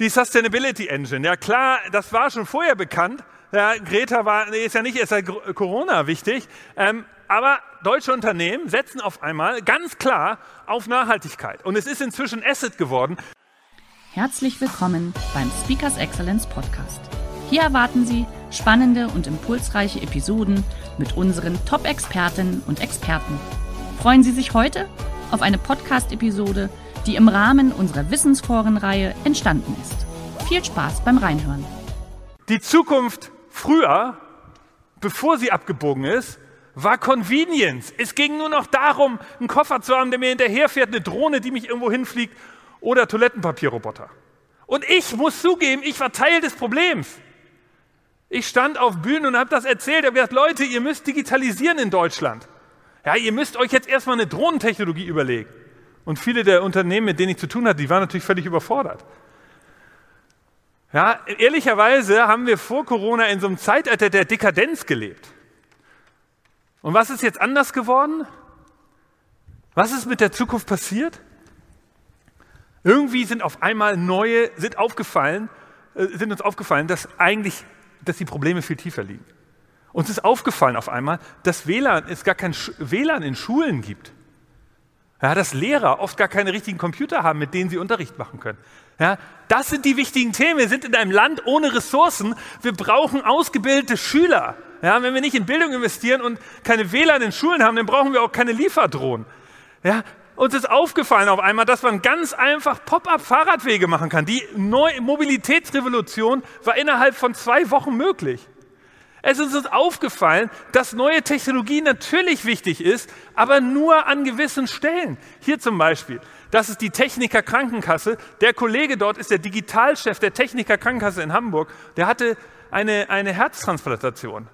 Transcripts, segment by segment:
Die Sustainability Engine, ja klar, das war schon vorher bekannt. Ja, Greta war, nee, ist ja nicht erst seit Corona wichtig, ähm, aber deutsche Unternehmen setzen auf einmal ganz klar auf Nachhaltigkeit. Und es ist inzwischen Asset geworden. Herzlich willkommen beim Speakers Excellence Podcast. Hier erwarten Sie spannende und impulsreiche Episoden mit unseren Top-Expertinnen und Experten. Freuen Sie sich heute auf eine Podcast-Episode, die im Rahmen unserer Wissensforenreihe entstanden ist. Viel Spaß beim Reinhören. Die Zukunft früher, bevor sie abgebogen ist, war Convenience. Es ging nur noch darum, einen Koffer zu haben, der mir hinterherfährt, eine Drohne, die mich irgendwo hinfliegt oder Toilettenpapierroboter. Und ich muss zugeben, ich war Teil des Problems. Ich stand auf Bühnen und habe das erzählt. Ich habe gesagt, Leute, ihr müsst digitalisieren in Deutschland. Ja, ihr müsst euch jetzt erstmal eine Drohnentechnologie überlegen. Und viele der Unternehmen, mit denen ich zu tun hatte, die waren natürlich völlig überfordert. Ja, ehrlicherweise haben wir vor Corona in so einem Zeitalter der Dekadenz gelebt. Und was ist jetzt anders geworden? Was ist mit der Zukunft passiert? Irgendwie sind auf einmal neue, sind aufgefallen, äh, sind uns aufgefallen, dass eigentlich, dass die Probleme viel tiefer liegen. Uns ist aufgefallen auf einmal, dass WLAN, es gar kein WLAN in Schulen gibt. Ja, dass Lehrer oft gar keine richtigen Computer haben, mit denen sie Unterricht machen können. Ja, das sind die wichtigen Themen. Wir sind in einem Land ohne Ressourcen. Wir brauchen ausgebildete Schüler. Ja, wenn wir nicht in Bildung investieren und keine WLAN in Schulen haben, dann brauchen wir auch keine Lieferdrohnen. Ja, uns ist aufgefallen auf einmal, dass man ganz einfach Pop-up-Fahrradwege machen kann. Die neue Mobilitätsrevolution war innerhalb von zwei Wochen möglich. Es ist uns aufgefallen, dass neue Technologie natürlich wichtig ist, aber nur an gewissen Stellen. Hier zum Beispiel, das ist die Techniker Krankenkasse. Der Kollege dort ist der Digitalchef der Techniker Krankenkasse in Hamburg. Der hatte eine, eine Herztransplantation.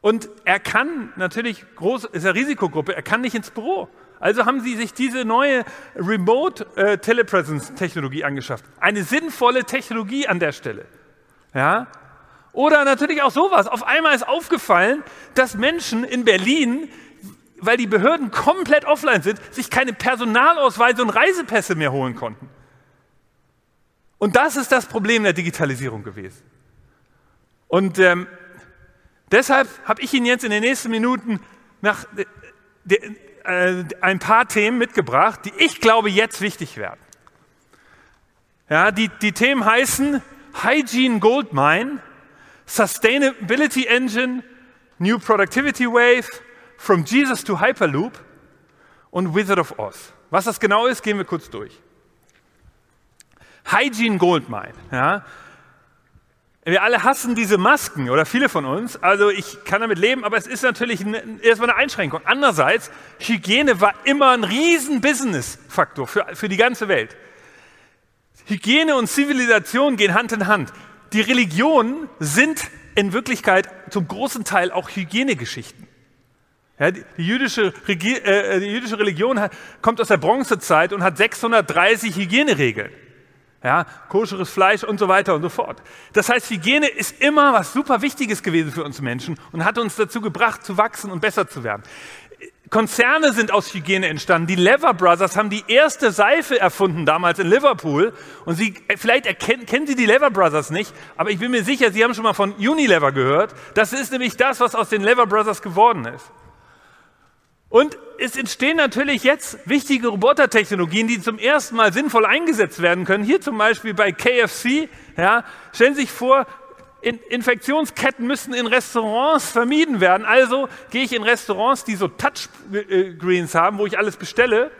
Und er kann natürlich, groß, ist eine Risikogruppe, er kann nicht ins Büro. Also haben sie sich diese neue Remote äh, Telepresence Technologie angeschafft. Eine sinnvolle Technologie an der Stelle. Ja, oder natürlich auch sowas. Auf einmal ist aufgefallen, dass Menschen in Berlin, weil die Behörden komplett offline sind, sich keine Personalausweise und Reisepässe mehr holen konnten. Und das ist das Problem der Digitalisierung gewesen. Und ähm, deshalb habe ich Ihnen jetzt in den nächsten Minuten nach, de, de, äh, ein paar Themen mitgebracht, die ich glaube jetzt wichtig werden. Ja, die, die Themen heißen Hygiene Goldmine, Sustainability Engine, New Productivity Wave, From Jesus to Hyperloop und Wizard of Oz. Was das genau ist, gehen wir kurz durch. Hygiene Goldmine. Ja. Wir alle hassen diese Masken oder viele von uns. Also ich kann damit leben, aber es ist natürlich erstmal eine Einschränkung. Andererseits, Hygiene war immer ein riesen Business-Faktor für, für die ganze Welt. Hygiene und Zivilisation gehen Hand in Hand die Religionen sind in Wirklichkeit zum großen Teil auch Hygienegeschichten. Ja, die, jüdische, äh, die, jüdische, Religion hat, kommt aus der Bronzezeit und hat 630 Hygieneregeln. Ja, koscheres Fleisch und so weiter und so fort. Das heißt, Hygiene ist immer was super Wichtiges gewesen für uns Menschen und hat uns dazu gebracht, zu wachsen und besser zu werden. Konzerne sind aus Hygiene entstanden. Die Lever Brothers haben die erste Seife erfunden damals in Liverpool. Und Sie, vielleicht erkennen, kennen Sie die Lever Brothers nicht, aber ich bin mir sicher, Sie haben schon mal von Unilever gehört. Das ist nämlich das, was aus den Lever Brothers geworden ist. Und es entstehen natürlich jetzt wichtige Robotertechnologien, die zum ersten Mal sinnvoll eingesetzt werden können. Hier zum Beispiel bei KFC. Ja, stellen Sie sich vor, in Infektionsketten müssen in Restaurants vermieden werden. Also gehe ich in Restaurants, die so Touchscreens haben, wo ich alles bestelle.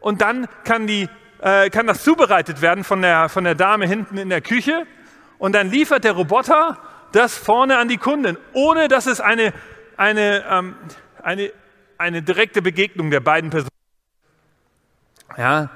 Und dann kann, die, äh, kann das zubereitet werden von der, von der Dame hinten in der Küche. Und dann liefert der Roboter das vorne an die Kunden, ohne dass es eine, eine, ähm, eine, eine direkte Begegnung der beiden Personen. Ja,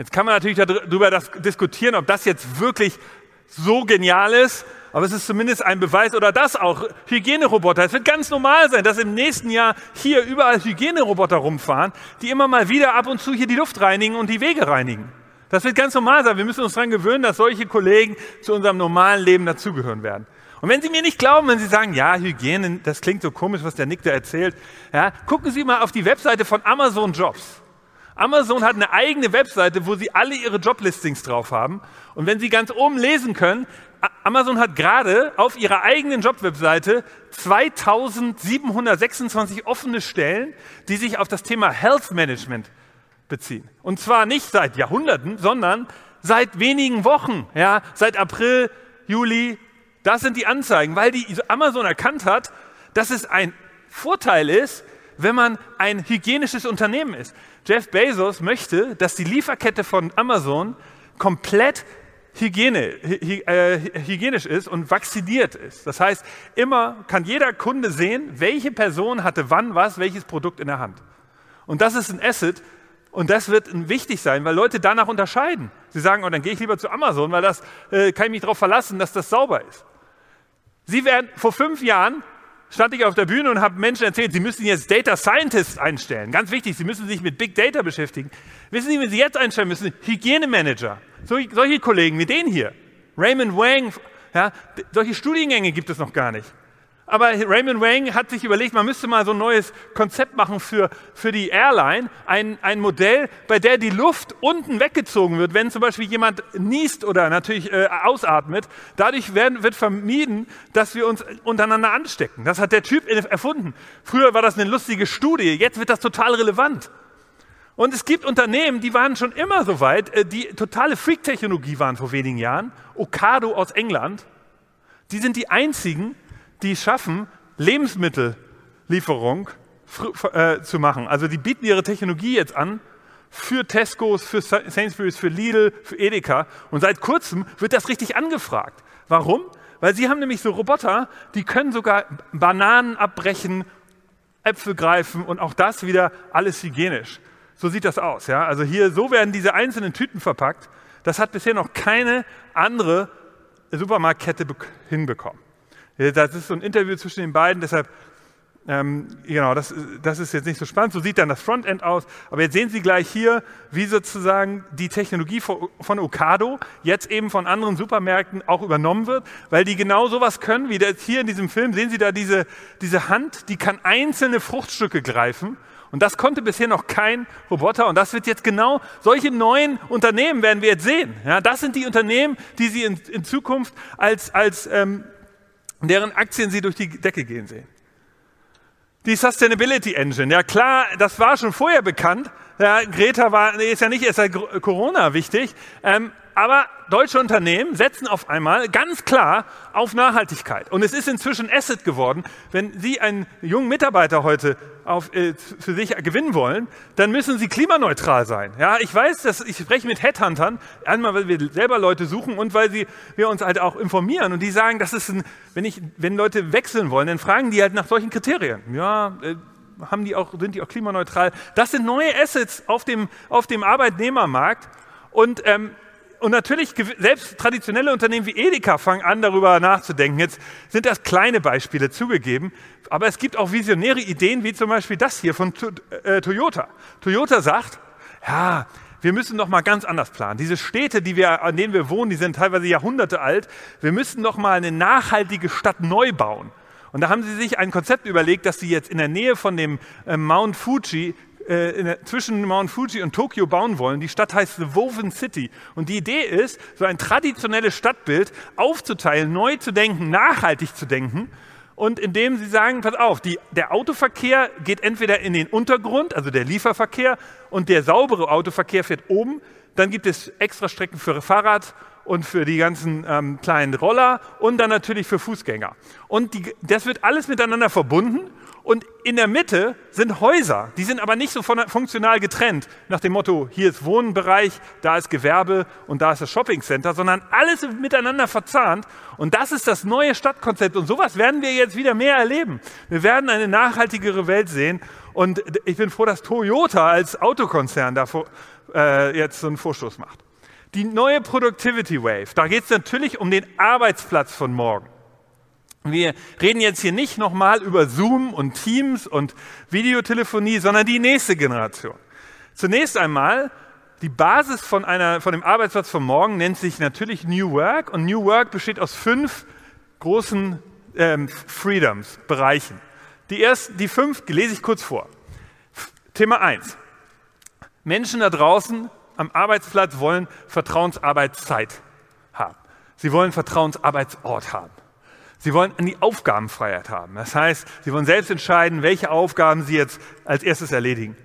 Jetzt kann man natürlich darüber diskutieren, ob das jetzt wirklich so genial ist, aber es ist zumindest ein Beweis oder das auch. Hygieneroboter. Es wird ganz normal sein, dass im nächsten Jahr hier überall Hygieneroboter rumfahren, die immer mal wieder ab und zu hier die Luft reinigen und die Wege reinigen. Das wird ganz normal sein. Wir müssen uns daran gewöhnen, dass solche Kollegen zu unserem normalen Leben dazugehören werden. Und wenn Sie mir nicht glauben, wenn Sie sagen, ja, Hygiene, das klingt so komisch, was der Nick da erzählt, ja, gucken Sie mal auf die Webseite von Amazon Jobs. Amazon hat eine eigene Webseite, wo Sie alle Ihre Joblistings drauf haben. Und wenn Sie ganz oben lesen können, Amazon hat gerade auf ihrer eigenen Jobwebseite 2726 offene Stellen, die sich auf das Thema Health Management beziehen. Und zwar nicht seit Jahrhunderten, sondern seit wenigen Wochen, ja, seit April, Juli. Das sind die Anzeigen, weil die Amazon erkannt hat, dass es ein Vorteil ist, wenn man ein hygienisches Unternehmen ist. Jeff Bezos möchte, dass die Lieferkette von Amazon komplett Hygiene, hy, äh, hygienisch ist und vacciniert ist. Das heißt, immer kann jeder Kunde sehen, welche Person hatte wann was, welches Produkt in der Hand. Und das ist ein Asset und das wird wichtig sein, weil Leute danach unterscheiden. Sie sagen, oh, dann gehe ich lieber zu Amazon, weil das äh, kann ich mich darauf verlassen, dass das sauber ist. Sie werden vor fünf Jahren stand ich auf der Bühne und habe Menschen erzählt, sie müssen jetzt Data Scientists einstellen. Ganz wichtig, sie müssen sich mit Big Data beschäftigen. Wissen Sie, wenn Sie jetzt einstellen müssen? Hygienemanager. solche Kollegen wie den hier. Raymond Wang. Ja, solche Studiengänge gibt es noch gar nicht. Aber Raymond Wang hat sich überlegt, man müsste mal so ein neues Konzept machen für, für die Airline. Ein, ein Modell, bei der die Luft unten weggezogen wird, wenn zum Beispiel jemand niest oder natürlich äh, ausatmet. Dadurch werden, wird vermieden, dass wir uns untereinander anstecken. Das hat der Typ erfunden. Früher war das eine lustige Studie, jetzt wird das total relevant. Und es gibt Unternehmen, die waren schon immer so weit, äh, die totale Freak-Technologie waren vor wenigen Jahren. Ocado aus England. Die sind die einzigen, die schaffen, Lebensmittellieferung äh, zu machen. Also die bieten ihre Technologie jetzt an für Tescos, für Sainsbury's, für Lidl, für Edeka. Und seit kurzem wird das richtig angefragt. Warum? Weil sie haben nämlich so Roboter, die können sogar Bananen abbrechen, Äpfel greifen und auch das wieder alles hygienisch. So sieht das aus. Ja? Also hier, so werden diese einzelnen Tüten verpackt. Das hat bisher noch keine andere Supermarktkette hinbekommen. Das ist so ein Interview zwischen den beiden, deshalb, ähm, genau, das, das ist jetzt nicht so spannend. So sieht dann das Frontend aus. Aber jetzt sehen Sie gleich hier, wie sozusagen die Technologie von Ocado jetzt eben von anderen Supermärkten auch übernommen wird, weil die genau sowas können, wie das hier in diesem Film. Sehen Sie da diese, diese Hand, die kann einzelne Fruchtstücke greifen. Und das konnte bisher noch kein Roboter. Und das wird jetzt genau, solche neuen Unternehmen werden wir jetzt sehen. Ja, das sind die Unternehmen, die Sie in, in Zukunft als, als ähm, deren Aktien sie durch die Decke gehen sehen. Die Sustainability Engine, ja klar, das war schon vorher bekannt. Ja, Greta war, ist ja nicht erst seit Corona wichtig, ähm, aber deutsche Unternehmen setzen auf einmal ganz klar auf Nachhaltigkeit. Und es ist inzwischen Asset geworden. Wenn Sie einen jungen Mitarbeiter heute auf, äh, für sich gewinnen wollen, dann müssen Sie klimaneutral sein. Ja, ich weiß, dass ich spreche mit Headhuntern, einmal weil wir selber Leute suchen und weil sie, wir uns halt auch informieren. Und die sagen, das ist ein, wenn, ich, wenn Leute wechseln wollen, dann fragen die halt nach solchen Kriterien. Ja, äh, haben die auch, sind die auch klimaneutral? Das sind neue Assets auf dem, auf dem Arbeitnehmermarkt. Und ähm, und natürlich, selbst traditionelle Unternehmen wie Edeka fangen an, darüber nachzudenken. Jetzt sind das kleine Beispiele zugegeben, aber es gibt auch visionäre Ideen, wie zum Beispiel das hier von äh, Toyota. Toyota sagt, ja, wir müssen noch mal ganz anders planen. Diese Städte, die wir, an denen wir wohnen, die sind teilweise Jahrhunderte alt. Wir müssen noch mal eine nachhaltige Stadt neu bauen. Und da haben sie sich ein Konzept überlegt, dass sie jetzt in der Nähe von dem äh, Mount Fuji äh, zwischen Mount Fuji und Tokio bauen wollen. Die Stadt heißt The Woven City. Und die Idee ist, so ein traditionelles Stadtbild aufzuteilen, neu zu denken, nachhaltig zu denken. Und indem sie sagen, pass auf, die, der Autoverkehr geht entweder in den Untergrund, also der Lieferverkehr, und der saubere Autoverkehr fährt oben. Dann gibt es extra Strecken für Fahrrad und für die ganzen ähm, kleinen Roller und dann natürlich für Fußgänger. Und die, das wird alles miteinander verbunden und in der Mitte sind Häuser, die sind aber nicht so funktional getrennt, nach dem Motto, hier ist Wohnbereich, da ist Gewerbe und da ist das Shoppingcenter, sondern alles miteinander verzahnt. Und das ist das neue Stadtkonzept. Und sowas werden wir jetzt wieder mehr erleben. Wir werden eine nachhaltigere Welt sehen. Und ich bin froh, dass Toyota als Autokonzern da äh, jetzt so einen Vorstoß macht. Die neue Productivity Wave, da geht es natürlich um den Arbeitsplatz von morgen. Wir reden jetzt hier nicht nochmal über Zoom und Teams und Videotelefonie, sondern die nächste Generation. Zunächst einmal, die Basis von, einer, von dem Arbeitsplatz von morgen nennt sich natürlich New Work und New Work besteht aus fünf großen ähm, Freedoms, Bereichen. Die, ersten, die fünf lese ich kurz vor. Thema eins: Menschen da draußen am Arbeitsplatz wollen Vertrauensarbeitszeit haben. Sie wollen Vertrauensarbeitsort haben. Sie wollen die Aufgabenfreiheit haben. Das heißt, sie wollen selbst entscheiden, welche Aufgaben sie jetzt als erstes erledigen.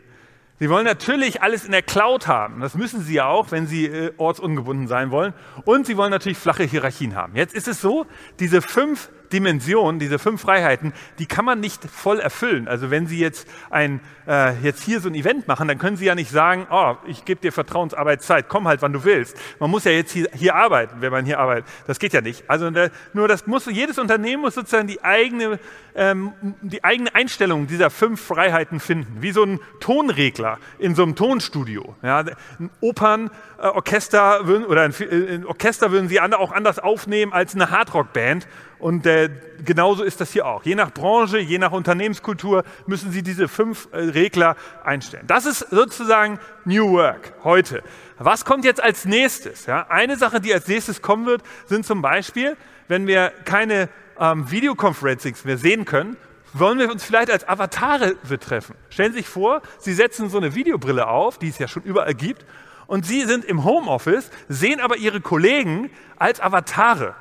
Sie wollen natürlich alles in der Cloud haben. Das müssen sie ja auch, wenn sie äh, ortsungebunden sein wollen. Und sie wollen natürlich flache Hierarchien haben. Jetzt ist es so, diese fünf Dimensionen, diese fünf Freiheiten, die kann man nicht voll erfüllen. Also wenn Sie jetzt, ein, äh, jetzt hier so ein Event machen, dann können Sie ja nicht sagen, oh, ich gebe dir Vertrauensarbeitszeit, komm halt, wann du willst. Man muss ja jetzt hier, hier arbeiten, wenn man hier arbeitet. Das geht ja nicht. Also nur das muss, jedes Unternehmen muss sozusagen die eigene, ähm, die eigene Einstellung dieser fünf Freiheiten finden. Wie so ein Tonregler in so einem Tonstudio. Ja, ein Opernorchester würden, oder ein, ein Orchester würden Sie auch anders aufnehmen als eine Hardrockband. Und äh, genauso ist das hier auch. Je nach Branche, je nach Unternehmenskultur müssen Sie diese fünf äh, Regler einstellen. Das ist sozusagen New Work heute. Was kommt jetzt als nächstes? Ja, eine Sache, die als nächstes kommen wird, sind zum Beispiel, wenn wir keine ähm, Videoconferencings mehr sehen können, wollen wir uns vielleicht als Avatare betreffen. Stellen Sie sich vor, Sie setzen so eine Videobrille auf, die es ja schon überall gibt, und Sie sind im Homeoffice, sehen aber Ihre Kollegen als Avatare.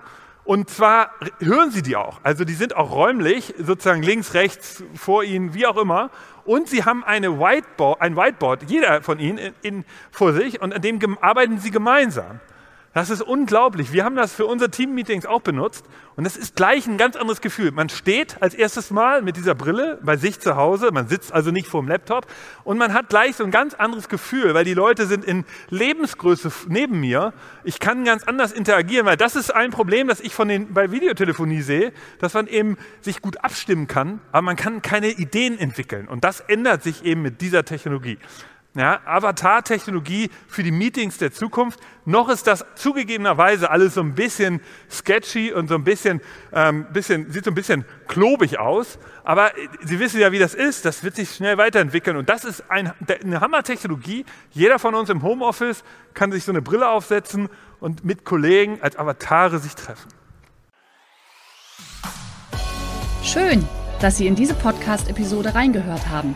Und zwar hören Sie die auch. Also die sind auch räumlich, sozusagen links, rechts, vor Ihnen, wie auch immer. Und Sie haben eine Whiteboard, ein Whiteboard, jeder von Ihnen in, in, vor sich und an dem arbeiten Sie gemeinsam. Das ist unglaublich. Wir haben das für unsere Team-Meetings auch benutzt und das ist gleich ein ganz anderes Gefühl. Man steht als erstes Mal mit dieser Brille bei sich zu Hause, man sitzt also nicht vor dem Laptop und man hat gleich so ein ganz anderes Gefühl, weil die Leute sind in Lebensgröße neben mir. Ich kann ganz anders interagieren, weil das ist ein Problem, das ich von den, bei Videotelefonie sehe, dass man eben sich gut abstimmen kann, aber man kann keine Ideen entwickeln und das ändert sich eben mit dieser Technologie. Ja, Avatar-Technologie für die Meetings der Zukunft. Noch ist das zugegebenerweise alles so ein bisschen sketchy und so ein bisschen, ähm, bisschen, sieht so ein bisschen klobig aus. Aber Sie wissen ja, wie das ist. Das wird sich schnell weiterentwickeln. Und das ist ein, eine Hammer-Technologie. Jeder von uns im Homeoffice kann sich so eine Brille aufsetzen und mit Kollegen als Avatare sich treffen. Schön, dass Sie in diese Podcast-Episode reingehört haben.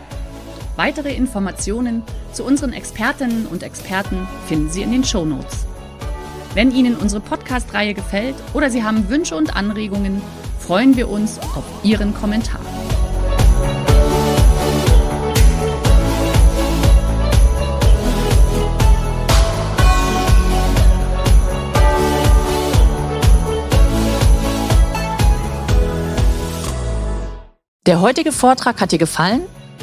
Weitere Informationen zu unseren Expertinnen und Experten finden Sie in den Show Notes. Wenn Ihnen unsere Podcast-Reihe gefällt oder Sie haben Wünsche und Anregungen, freuen wir uns auf Ihren Kommentar. Der heutige Vortrag hat dir gefallen?